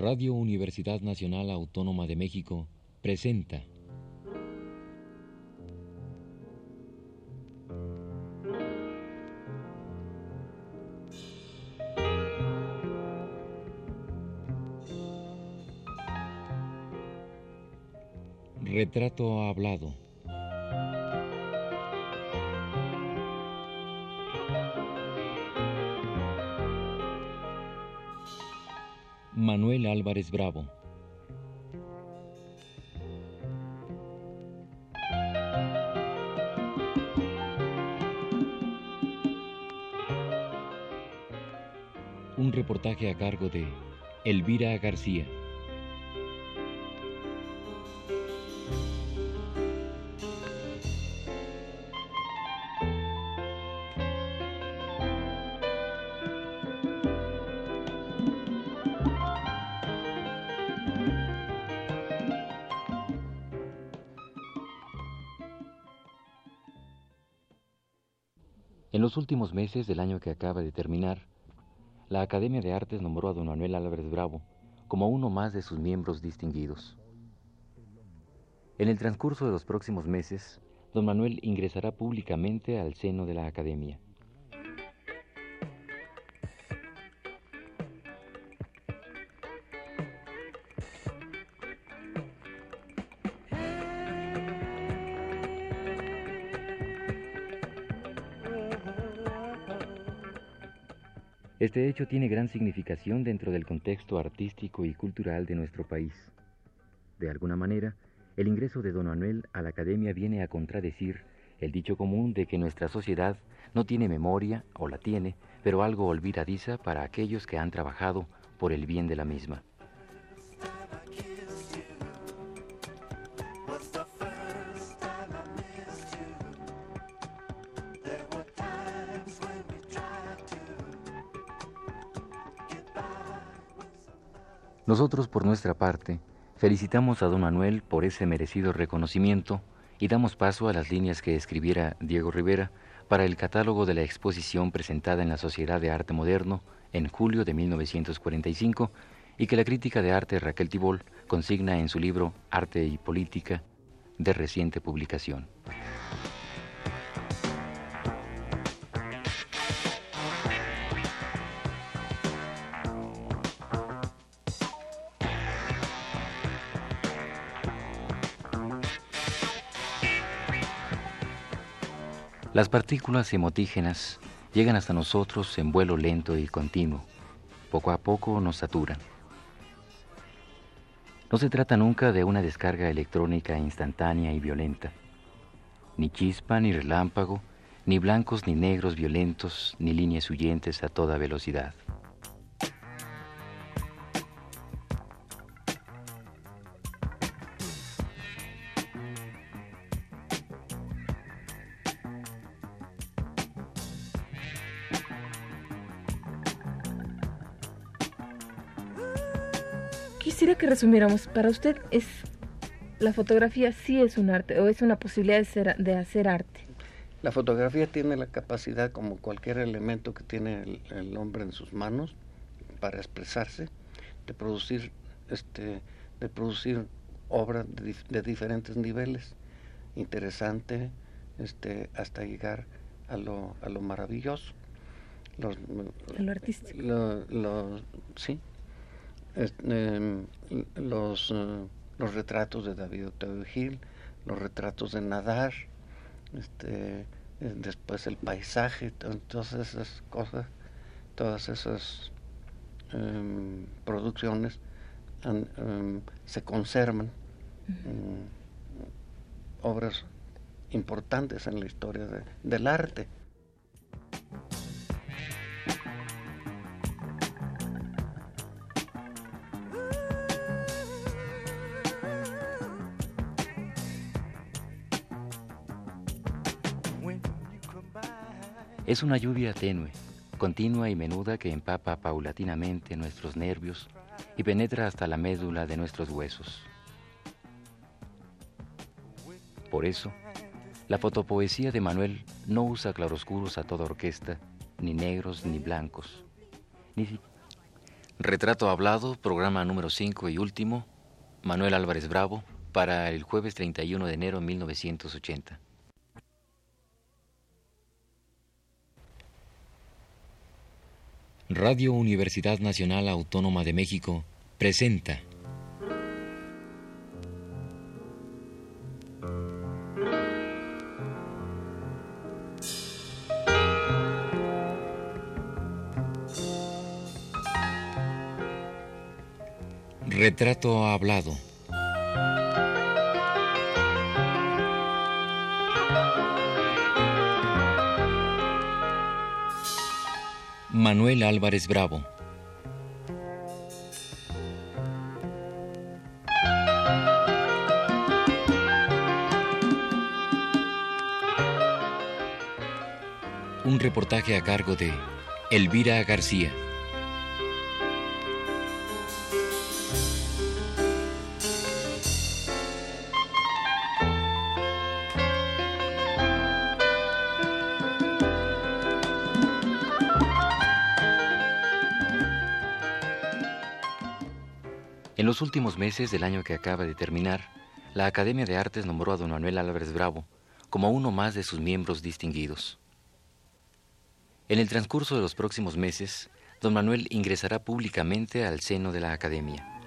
Radio Universidad Nacional Autónoma de México presenta Retrato hablado. Manuel Álvarez Bravo. Un reportaje a cargo de Elvira García. En los últimos meses del año que acaba de terminar, la Academia de Artes nombró a don Manuel Álvarez Bravo como uno más de sus miembros distinguidos. En el transcurso de los próximos meses, don Manuel ingresará públicamente al seno de la Academia. Este hecho tiene gran significación dentro del contexto artístico y cultural de nuestro país. De alguna manera, el ingreso de don Manuel a la academia viene a contradecir el dicho común de que nuestra sociedad no tiene memoria, o la tiene, pero algo olvidadiza para aquellos que han trabajado por el bien de la misma. Nosotros, por nuestra parte, felicitamos a don Manuel por ese merecido reconocimiento y damos paso a las líneas que escribiera Diego Rivera para el catálogo de la exposición presentada en la Sociedad de Arte Moderno en julio de 1945 y que la crítica de arte Raquel Tibol consigna en su libro Arte y Política de reciente publicación. Las partículas hemotígenas llegan hasta nosotros en vuelo lento y continuo. Poco a poco nos saturan. No se trata nunca de una descarga electrónica instantánea y violenta. Ni chispa, ni relámpago, ni blancos ni negros violentos, ni líneas huyentes a toda velocidad. Quisiera que resumiéramos, para usted es la fotografía sí es un arte o es una posibilidad de, ser, de hacer arte. La fotografía tiene la capacidad, como cualquier elemento que tiene el, el hombre en sus manos, para expresarse, de producir, este, de producir obras de, de diferentes niveles, interesante, este, hasta llegar a lo, a lo maravilloso. Los, a lo artístico. Lo, lo, sí, eh, los, uh, los retratos de David Octavio Gil, los retratos de Nadar, este, eh, después el paisaje, todas esas cosas, todas esas um, producciones um, se conservan, um, obras importantes en la historia de, del arte. Es una lluvia tenue, continua y menuda que empapa paulatinamente nuestros nervios y penetra hasta la médula de nuestros huesos. Por eso, la fotopoesía de Manuel no usa claroscuros a toda orquesta, ni negros ni blancos, Retrato Hablado, programa número 5 y último, Manuel Álvarez Bravo, para el jueves 31 de enero de 1980. Radio Universidad Nacional Autónoma de México presenta Retrato hablado. Manuel Álvarez Bravo. Un reportaje a cargo de Elvira García. Los últimos meses del año que acaba de terminar, la Academia de Artes nombró a don Manuel Álvarez Bravo como uno más de sus miembros distinguidos. En el transcurso de los próximos meses, don Manuel ingresará públicamente al seno de la Academia.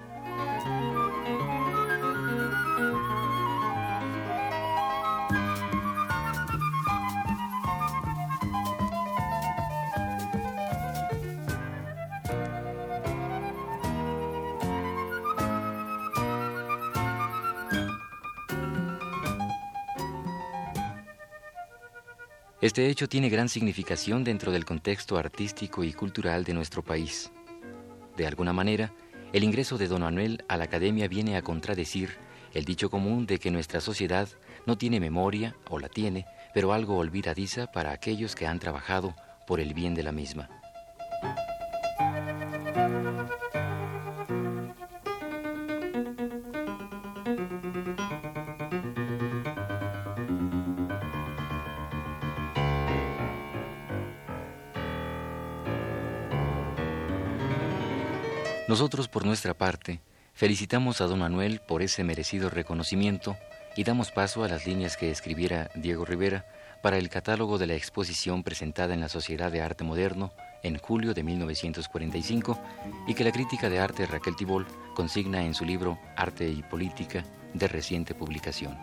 Este hecho tiene gran significación dentro del contexto artístico y cultural de nuestro país. De alguna manera, el ingreso de don Manuel a la academia viene a contradecir el dicho común de que nuestra sociedad no tiene memoria, o la tiene, pero algo olvidadiza para aquellos que han trabajado por el bien de la misma. Por nuestra parte, felicitamos a don Manuel por ese merecido reconocimiento y damos paso a las líneas que escribiera Diego Rivera para el catálogo de la exposición presentada en la Sociedad de Arte Moderno en julio de 1945 y que la crítica de arte Raquel Tibol consigna en su libro Arte y Política de reciente publicación.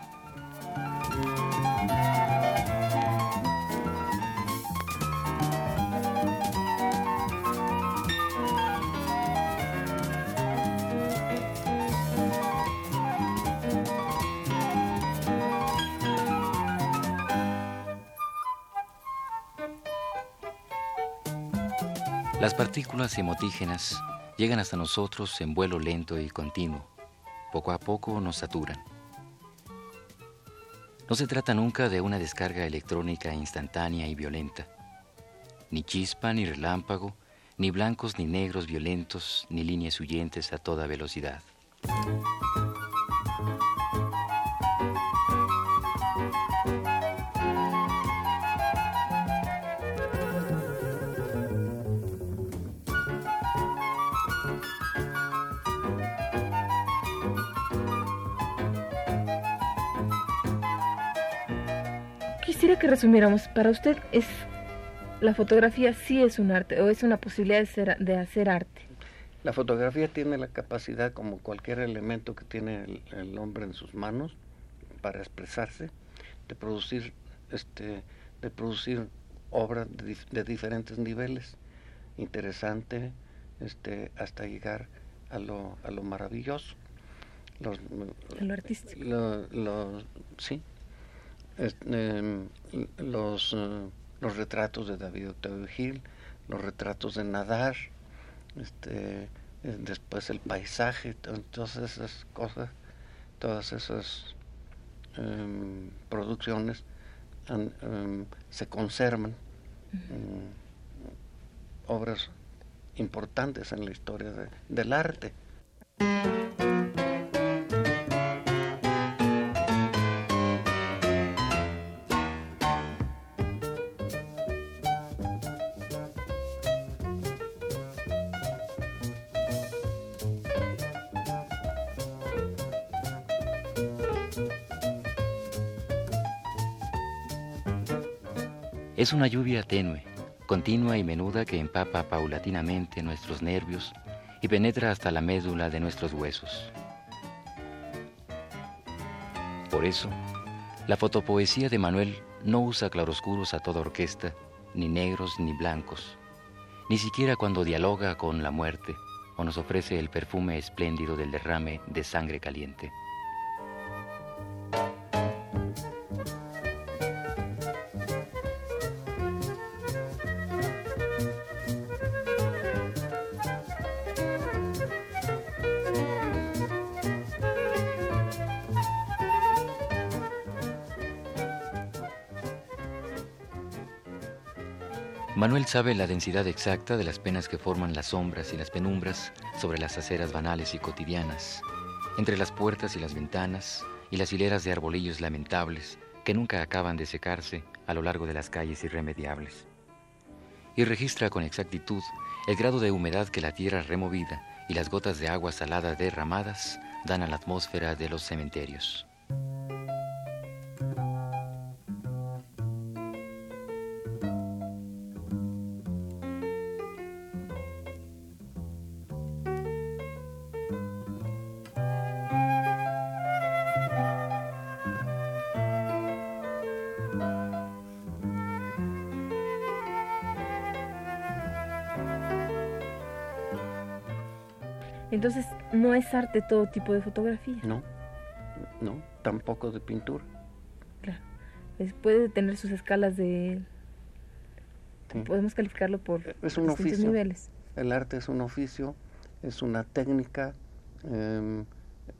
Las partículas hemotígenas llegan hasta nosotros en vuelo lento y continuo. Poco a poco nos saturan. No se trata nunca de una descarga electrónica instantánea y violenta. Ni chispa, ni relámpago, ni blancos ni negros violentos, ni líneas huyentes a toda velocidad. Que resumiéramos, para usted es la fotografía sí es un arte o es una posibilidad de, ser, de hacer arte. La fotografía tiene la capacidad, como cualquier elemento que tiene el, el hombre en sus manos, para expresarse, de producir, este, de producir obras de, de diferentes niveles, interesante, este, hasta llegar a lo, a lo maravilloso. Los, a lo artístico. Lo, lo, sí, eh, los, los retratos de David Octavio Gil, los retratos de Nadar, este, eh, después el paisaje, todas esas cosas, todas esas um, producciones um, se conservan, obras importantes en la historia de, del arte. Es una lluvia tenue, continua y menuda que empapa paulatinamente nuestros nervios y penetra hasta la médula de nuestros huesos. Por eso, la fotopoesía de Manuel no usa claroscuros a toda orquesta, ni negros ni blancos, ni siquiera cuando dialoga con la muerte o nos ofrece el perfume espléndido del derrame de sangre caliente. Sabe la densidad exacta de las penas que forman las sombras y las penumbras sobre las aceras banales y cotidianas, entre las puertas y las ventanas y las hileras de arbolillos lamentables que nunca acaban de secarse a lo largo de las calles irremediables. Y registra con exactitud el grado de humedad que la tierra removida y las gotas de agua salada derramadas dan a la atmósfera de los cementerios. Es arte todo tipo de fotografía. No, no, tampoco de pintura. Claro. puede tener sus escalas de... Podemos calificarlo por es un oficio. niveles. El arte es un oficio, es una técnica, em,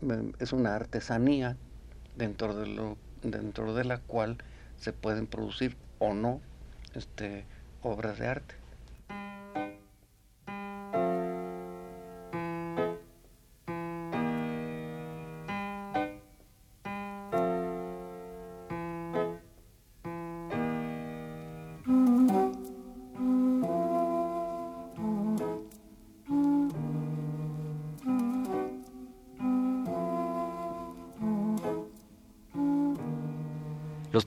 em, es una artesanía dentro de, lo, dentro de la cual se pueden producir o no este, obras de arte.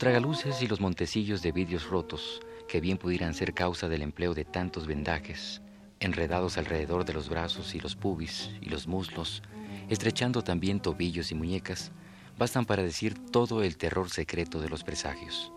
Tragaluces y los montecillos de vidrios rotos, que bien pudieran ser causa del empleo de tantos vendajes, enredados alrededor de los brazos y los pubis y los muslos, estrechando también tobillos y muñecas, bastan para decir todo el terror secreto de los presagios.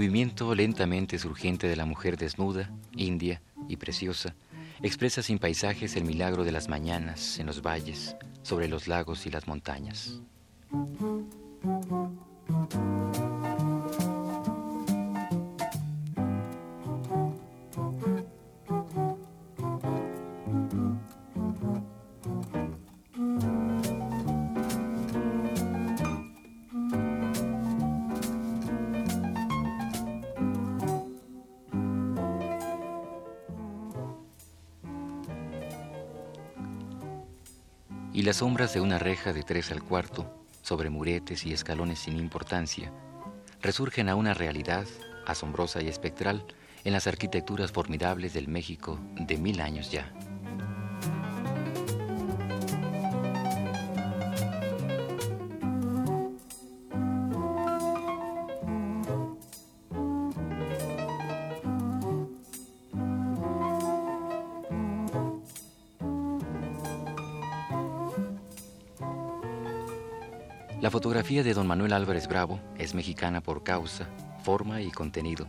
Movimiento lentamente surgiente de la mujer desnuda, india y preciosa, expresa sin paisajes el milagro de las mañanas en los valles, sobre los lagos y las montañas. Y las sombras de una reja de tres al cuarto, sobre muretes y escalones sin importancia, resurgen a una realidad asombrosa y espectral en las arquitecturas formidables del México de mil años ya. La fotografía de don Manuel Álvarez Bravo es mexicana por causa, forma y contenido.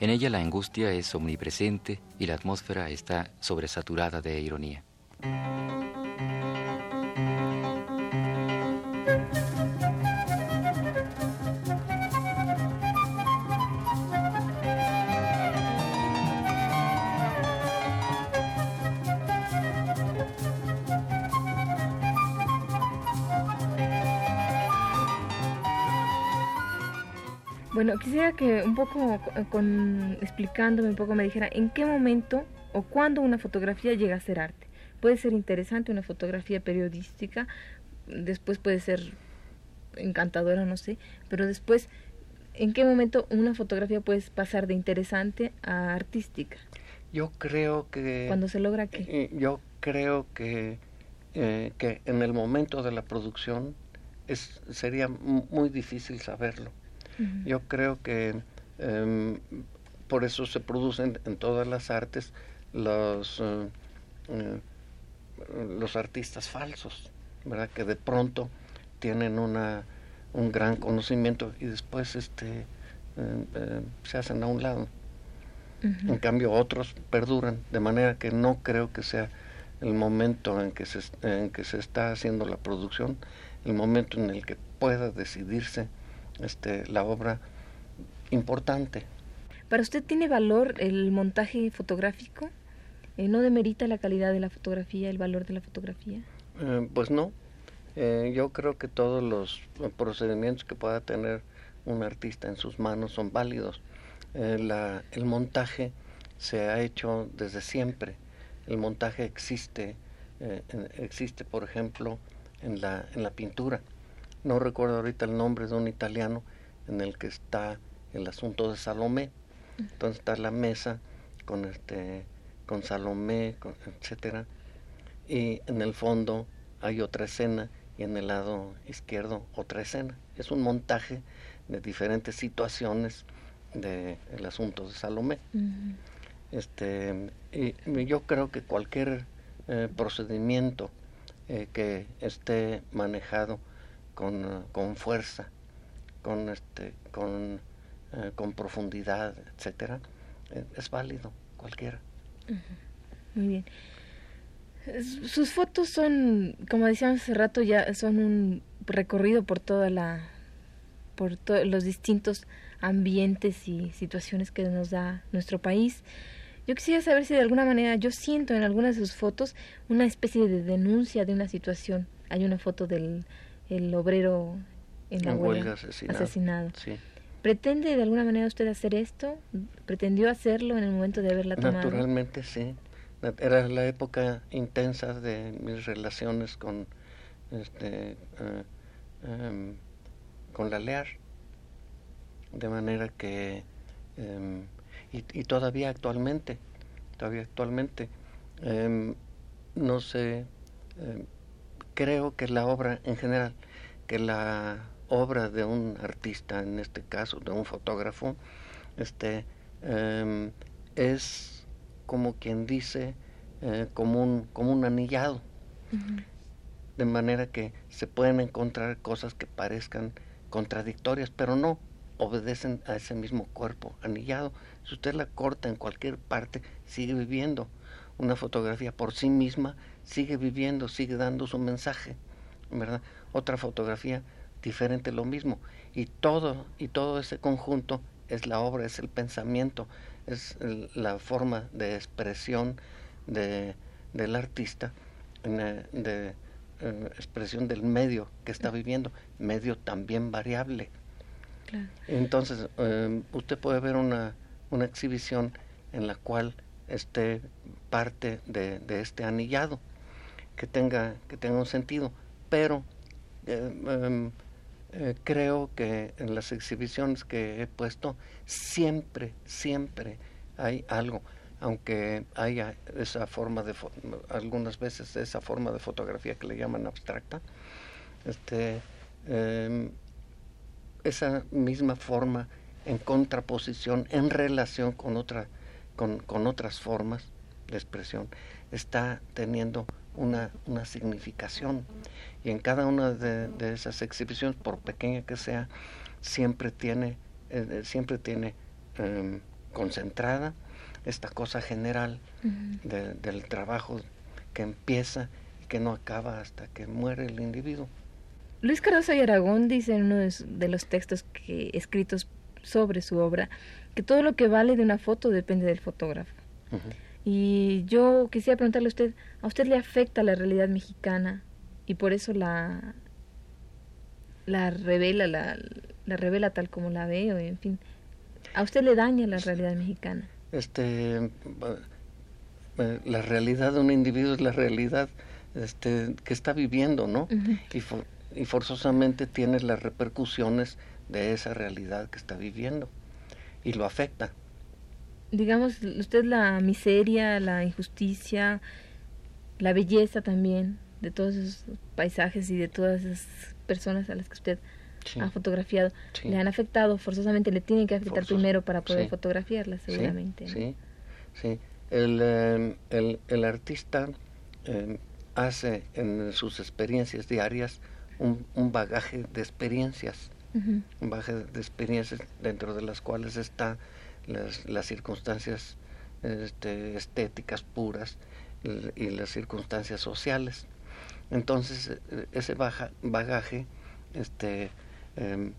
En ella la angustia es omnipresente y la atmósfera está sobresaturada de ironía. Quisiera que un poco con, explicándome un poco me dijera en qué momento o cuándo una fotografía llega a ser arte. Puede ser interesante una fotografía periodística, después puede ser encantadora, no sé, pero después, ¿en qué momento una fotografía puede pasar de interesante a artística? Yo creo que... Cuando se logra qué? Eh, yo creo que, eh, que en el momento de la producción es, sería muy difícil saberlo. Yo creo que em, por eso se producen en todas las artes los, eh, los artistas falsos, ¿verdad? Que de pronto tienen una, un gran conocimiento y después este, se hacen a un lado. En cambio, otros perduran, de manera que no creo que sea el momento en que se, en que se está haciendo la producción, el momento en el que pueda decidirse este, la obra importante. ¿Para usted tiene valor el montaje fotográfico? Eh, ¿No demerita la calidad de la fotografía, el valor de la fotografía? Eh, pues no. Eh, yo creo que todos los procedimientos que pueda tener un artista en sus manos son válidos. Eh, la, el montaje se ha hecho desde siempre. El montaje existe, eh, existe por ejemplo, en la, en la pintura. No recuerdo ahorita el nombre de un italiano en el que está el asunto de Salomé. Entonces está la mesa con este con Salomé, con, etcétera, y en el fondo hay otra escena y en el lado izquierdo otra escena. Es un montaje de diferentes situaciones del el asunto de Salomé. este, y yo creo que cualquier eh, procedimiento eh, que esté manejado con, con fuerza, con, este, con, eh, con profundidad, etcétera, es válido, cualquiera. Muy bien. Sus fotos son, como decíamos hace rato, ya son un recorrido por toda la, por todos los distintos ambientes y situaciones que nos da nuestro país. Yo quisiera saber si de alguna manera yo siento en algunas de sus fotos una especie de denuncia de una situación. Hay una foto del el obrero en la huelga, asesinado. ¿Pretende de alguna manera usted hacer esto? ¿Pretendió hacerlo en el momento de haberla tomado? Naturalmente sí. Era la época intensa de mis relaciones con este eh, em, con la LEAR de manera que, em, y, todavía actualmente, todavía actualmente, em, no sé, creo que la obra en general, que la obra de un artista, en este caso de un fotógrafo, este, es como quien dice, eh, como, un, como un anillado. De manera que se pueden encontrar cosas que parezcan contradictorias, pero no, obedecen a ese mismo cuerpo anillado. Si usted la corta en cualquier parte, sigue viviendo. Una fotografía por sí misma sigue viviendo, sigue dando su mensaje, ¿verdad? Otra fotografía diferente lo mismo. Y todo, y todo ese conjunto es la obra, es el pensamiento, es la forma de expresión de, del artista, de, eh, expresión del medio que está viviendo, medio también variable. Entonces, em, usted puede ver una, una exhibición en la cual esté parte de, este anillado, que tenga, que tenga un sentido, pero em, em, eh, creo que en las exhibiciones que he puesto siempre, siempre hay algo, aunque haya esa forma de, algunas veces esa forma de fotografía que le llaman abstracta, este, esa misma forma en contraposición, en relación con, otra, con, con otras formas de expresión, está teniendo una, una significación. Y en cada una de, esas exhibiciones, por pequeña que sea, siempre tiene, eh, eh, siempre tiene em, concentrada esta cosa general del trabajo que empieza y que no acaba hasta que muere el individuo. Luis Cardoso y Aragón dice en uno de, los textos que, escritos sobre su obra que todo lo que vale de una foto depende del fotógrafo. Y yo quisiera preguntarle a usted, ¿a usted le afecta la realidad mexicana y por eso la, la revela, la, la revela tal como la ve, o en fin, ¿a usted le daña la realidad mexicana? Este, eh, la realidad de un individuo es la realidad este, que está viviendo, ¿no? y, y forzosamente tiene las repercusiones de esa realidad que está viviendo y lo afecta. Digamos, usted la miseria, la injusticia, la belleza también de todos esos paisajes y de todas esas personas a las que usted ha fotografiado, le han afectado, forzosamente le tienen que afectar primero para poder fotografiarlas, seguramente. Sí, sí. El, em, el, el, artista em, hace en sus experiencias diarias un, un bagaje de experiencias, un bagaje de experiencias dentro de las cuales están las, las circunstancias este, estéticas puras y las circunstancias sociales. Entonces, e, ese baja, bagaje este, em,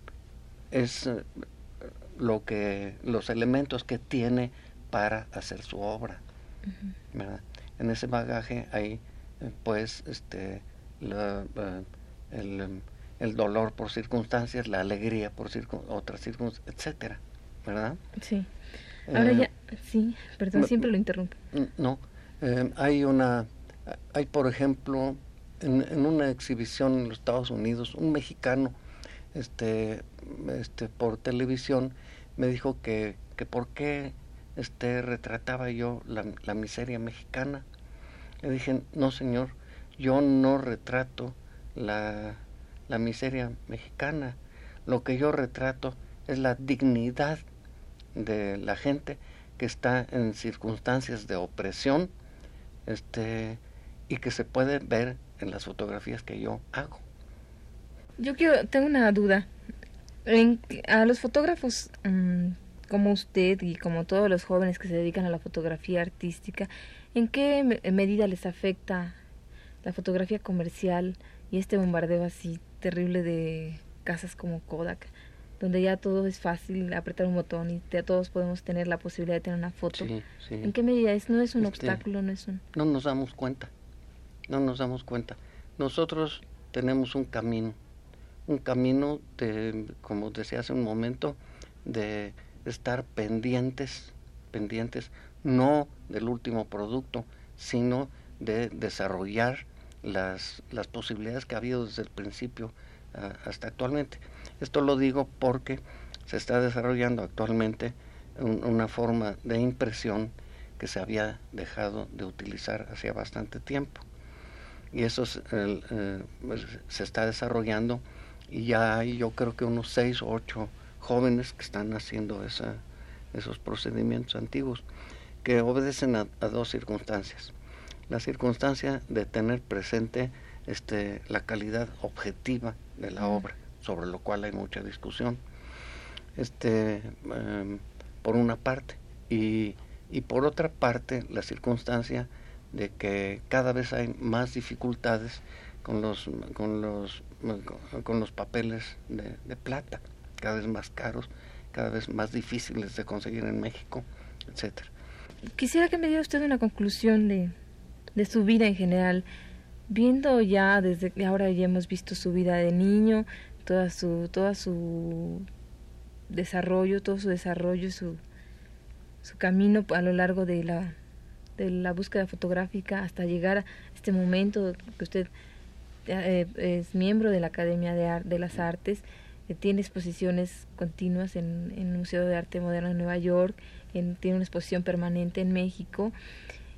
es eh, lo que, los elementos que tiene para hacer su obra. En ese bagaje hay, pues, este, eh, el, el, dolor por circunstancias, la alegría por otras circunstancias, etcétera, ¿verdad? Sí. Ahora ya, sí, perdón, siempre lo interrumpo. No, hay una, hay por ejemplo, en, una exhibición en los Estados Unidos, un mexicano, este, este, por televisión, me dijo que, que por qué este, retrataba yo la, la miseria mexicana. Le dije, no señor, yo no retrato la, la miseria mexicana. Lo que yo retrato es la dignidad de la gente que está en circunstancias de opresión este, y que se puede ver en las fotografías que yo hago. Yo quiero, tengo una duda. En, a los fotógrafos mm, como usted y como todos los jóvenes que se dedican a la fotografía artística, ¿en qué medida les afecta la fotografía comercial y este bombardeo así terrible de casas como Kodak, donde ya todo es fácil, apretar un botón y ya todos podemos tener la posibilidad de tener una foto? ¿En qué medida es? ¿No es un este, obstáculo? No, es un... no nos damos cuenta no nos damos cuenta. Nosotros tenemos un camino, un camino de, como decía hace un momento, de estar pendientes, pendientes no del último producto, sino de desarrollar las, las posibilidades que ha habido desde el principio ah, hasta actualmente. Esto lo digo porque se está desarrollando actualmente una forma de impresión que se había dejado de utilizar hacía bastante tiempo. Y eso eh, pues, se está desarrollando y ya hay yo creo que unos seis o ocho jóvenes que están haciendo esa, esos procedimientos antiguos que obedecen a, dos circunstancias. La circunstancia de tener presente este, la calidad objetiva de la obra, sobre lo cual hay mucha discusión, este, em, por una parte, y, y por otra parte la circunstancia de que cada vez hay más dificultades con los, con los, con los papeles de, plata, cada vez más caros, cada vez más difíciles de conseguir en México, etcétera. Quisiera que me diera usted una conclusión de, de su vida en general, viendo ya desde que ahora ya hemos visto su vida de niño, toda su, toda su desarrollo, todo su desarrollo, su, su camino a lo largo de la de la búsqueda fotográfica hasta llegar a este momento que usted eh, es miembro de la Academia de, de las Artes, eh, tiene exposiciones continuas en, en, el Museo de Arte Moderno de Nueva York, en, tiene una exposición permanente en México.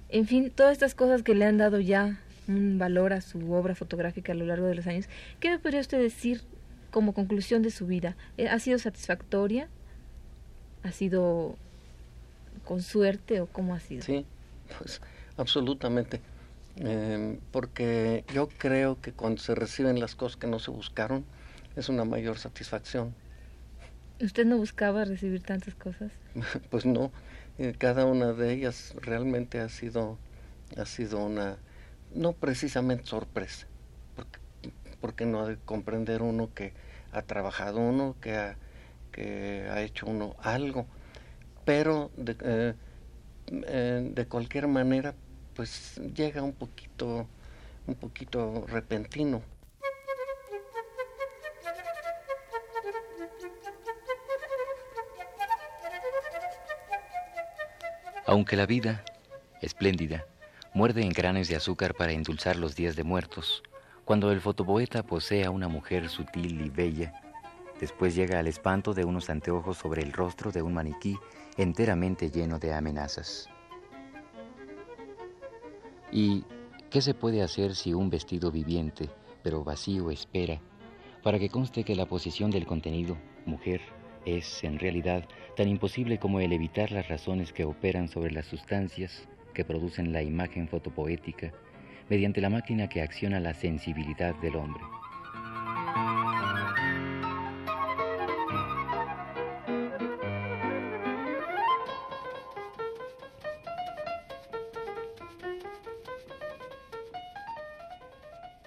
En fin, todas estas cosas que le han dado ya un valor a su obra fotográfica a lo largo de los años. ¿Qué me podría usted decir como conclusión de su vida? Eh, ¿Ha sido satisfactoria? ¿Ha sido con suerte o cómo ha sido? Sí, pues absolutamente. Em, porque yo creo que cuando se reciben las cosas que no se buscaron, es una mayor satisfacción. ¿Usted no buscaba recibir tantas cosas? pues no, eh, cada una de ellas realmente ha sido, ha sido una, no precisamente sorpresa, porque no ha de comprender uno que ha trabajado uno, que ha, que ha hecho uno algo, pero de, eh, eh, de cualquier manera pues llega un poquito un poquito repentino. Aunque la vida, espléndida, muerde en granes de azúcar para endulzar los días de muertos, Cuando el fotopoeta posee a una mujer sutil y bella, después llega al espanto de unos anteojos sobre el rostro de un maniquí enteramente lleno de amenazas. ¿Y qué se puede hacer si un vestido viviente, pero vacío, espera, para que conste que la posición del contenido, mujer, es, en realidad, tan imposible como el evitar las razones que operan sobre las sustancias que producen la imagen fotopoética mediante la máquina que acciona la sensibilidad del hombre.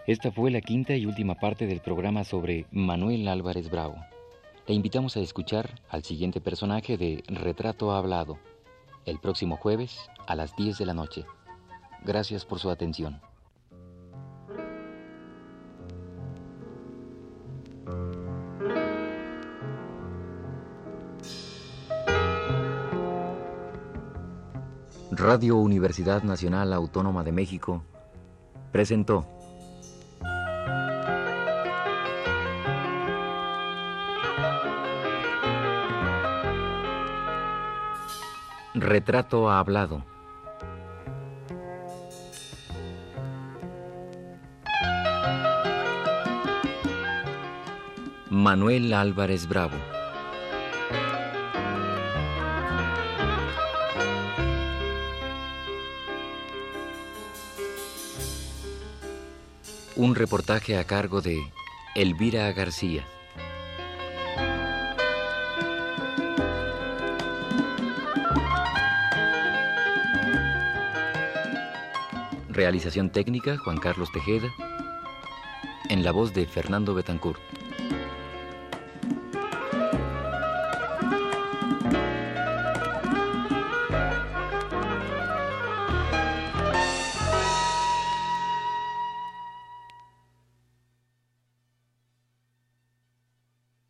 Esta fue la quinta y última parte del programa sobre Manuel Álvarez Bravo. Le invitamos a escuchar al siguiente personaje de Retrato Hablado, el próximo jueves a las 10 de la noche. Gracias por su atención. Radio Universidad Nacional Autónoma de México presentó Retrato hablado. Manuel Álvarez Bravo. Un reportaje a cargo de Elvira García. Realización técnica Juan Carlos Tejeda. En la voz de Fernando Betancourt.